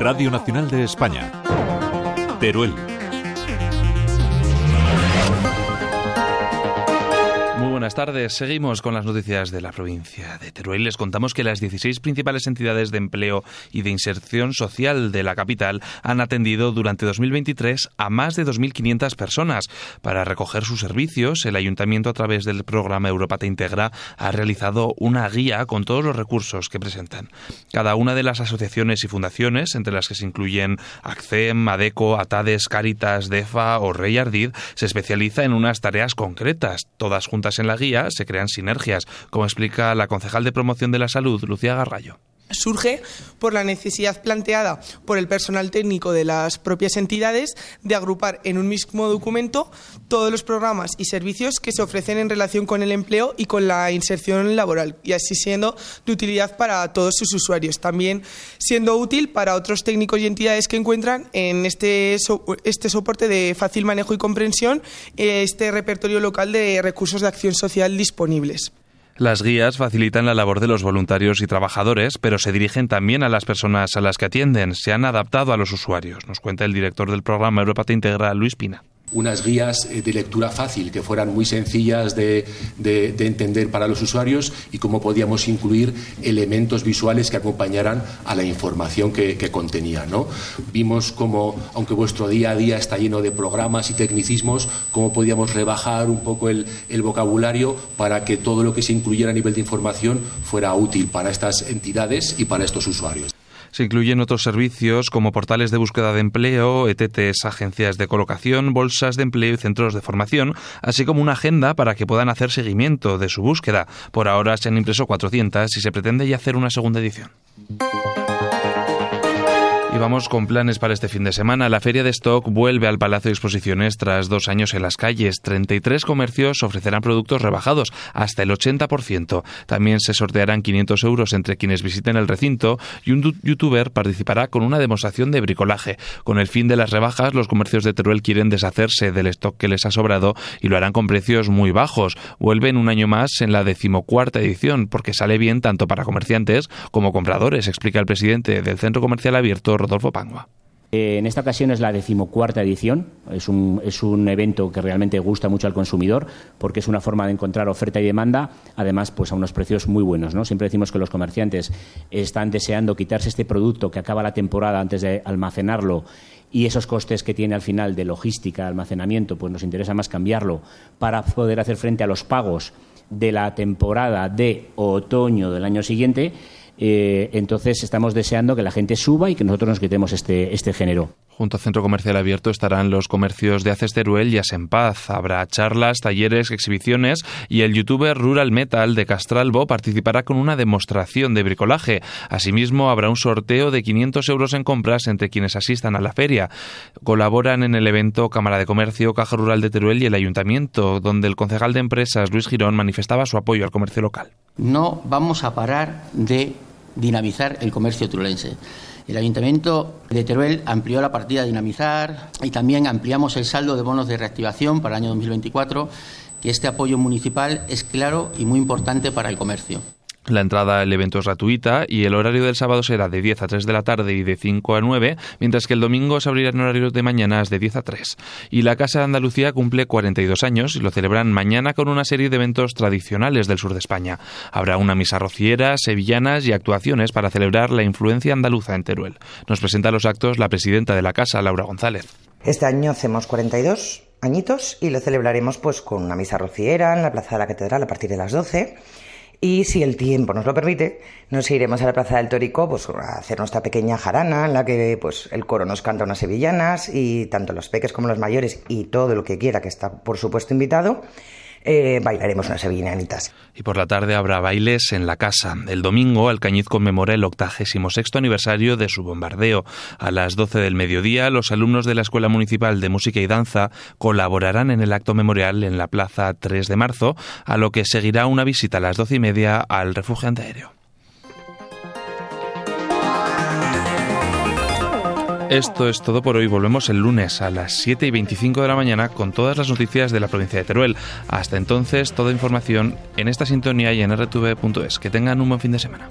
Radio Nacional de España. Teruel. Buenas tardes. Seguimos con las noticias de la provincia de Teruel. Les contamos que las 16 principales entidades de empleo y de inserción social de la capital han atendido durante 2023 a más de 2.500 personas. Para recoger sus servicios, el ayuntamiento a través del programa Europa Te Integra ha realizado una guía con todos los recursos que presentan. Cada una de las asociaciones y fundaciones, entre las que se incluyen ACCEM, ADECO, ATADES, Caritas, DEFA o Rey Ardid, se especializa en unas tareas concretas, todas juntas en la guía se crean sinergias, como explica la concejal de promoción de la salud, Lucía Garrallo surge por la necesidad planteada por el personal técnico de las propias entidades de agrupar en un mismo documento todos los programas y servicios que se ofrecen en relación con el empleo y con la inserción laboral, y así siendo de utilidad para todos sus usuarios, también siendo útil para otros técnicos y entidades que encuentran en este, este soporte de fácil manejo y comprensión este repertorio local de recursos de acción social disponibles. Las guías facilitan la labor de los voluntarios y trabajadores, pero se dirigen también a las personas a las que atienden. Se han adaptado a los usuarios, nos cuenta el director del programa Europa Te Integra, Luis Pina unas guías eh, de lectura fácil que fueran muy sencillas de, entender para los usuarios y cómo podíamos incluir elementos visuales que acompañaran a la información que, contenía. ¿no? Vimos cómo, aunque vuestro día a día está lleno de programas y tecnicismos, cómo podíamos rebajar un poco el, el vocabulario para que todo lo que se incluyera a nivel de información fuera útil para estas entidades y para estos usuarios. Se incluyen otros servicios como portales de búsqueda de empleo, ETTs, agencias de colocación, bolsas de empleo y centros de formación, así como una agenda para que puedan hacer seguimiento de su búsqueda. Por ahora se han impreso 400 y se pretende ya hacer una segunda edición. Y vamos con planes para este fin de semana. La feria de stock vuelve al Palacio de Exposiciones tras dos años en las calles. 33 comercios ofrecerán productos rebajados hasta el 80%. También se sortearán 500 euros entre quienes visiten el recinto y un youtuber participará con una demostración de bricolaje. Con el fin de las rebajas, los comercios de Teruel quieren deshacerse del stock que les ha sobrado y lo harán con precios muy bajos. Vuelven un año más en la decimocuarta edición porque sale bien tanto para comerciantes como compradores, explica el presidente del Centro Comercial Abierto Rodolfo Pangua. Eh, en esta ocasión es la decimocuarta edición. Es un, es un, evento que realmente gusta mucho al consumidor porque es una forma de encontrar oferta y demanda, además pues a unos precios muy buenos. ¿no? Siempre decimos que los comerciantes están deseando quitarse este producto que acaba la temporada antes de almacenarlo y esos costes que tiene al final de logística, almacenamiento, pues nos interesa más cambiarlo para poder hacer frente a los pagos de la temporada de otoño del año siguiente eh, entonces estamos deseando que la gente suba y que nosotros nos quitemos este, este género. Junto al Centro Comercial Abierto estarán los comercios de Acesteruel y Asenpaz. Habrá charlas, talleres, exhibiciones y el youtuber Rural Metal de Castralbo participará con una demostración de bricolaje. Asimismo, habrá un sorteo de 500 euros en compras entre quienes asistan a la feria. Colaboran en el evento Cámara de Comercio, Caja Rural de Teruel y el Ayuntamiento, donde el concejal de empresas Luis Girón manifestaba su apoyo al comercio local. No vamos a parar de dinamizar el comercio turulense. El Ayuntamiento de Teruel amplió la partida dinamizar y también ampliamos el saldo de bonos de reactivación para el año 2024, que este apoyo municipal es claro y muy importante para el comercio. La entrada al evento es gratuita y el horario del sábado será de 10 a 3 de la tarde y de 5 a 9, mientras que el domingo se abrirá en horarios de mañanas de 10 a 3. Y la Casa de Andalucía cumple 42 años y lo celebran mañana con una serie de eventos tradicionales del sur de España. Habrá una misa rociera, sevillanas y actuaciones para celebrar la influencia andaluza en Teruel. Nos presenta los actos la presidenta de la Casa, Laura González. Este año hacemos 42 añitos y lo celebraremos pues con una misa rociera en la Plaza de la Catedral a partir de las 12 y si el tiempo nos lo permite, nos iremos a la Plaza del Torico pues, a hacer nuestra pequeña jarana en la que pues, el coro nos canta unas sevillanas y tanto los peques como los mayores y todo lo que quiera que está por supuesto invitado eh, bailaremos unas sevillanitas. Y por la tarde habrá bailes en la casa. El domingo, Alcañiz conmemora el 86 aniversario de su bombardeo. A las 12 del mediodía, los alumnos de la Escuela Municipal de Música y Danza colaborarán en el acto memorial en la Plaza 3 de marzo, a lo que seguirá una visita a las 12 y media al refugio antiaéreo. Esto es todo por hoy. Volvemos el lunes a las 7 y 25 de la mañana con todas las noticias de la provincia de Teruel. Hasta entonces, toda información en esta sintonía y en rtv.es. Que tengan un buen fin de semana.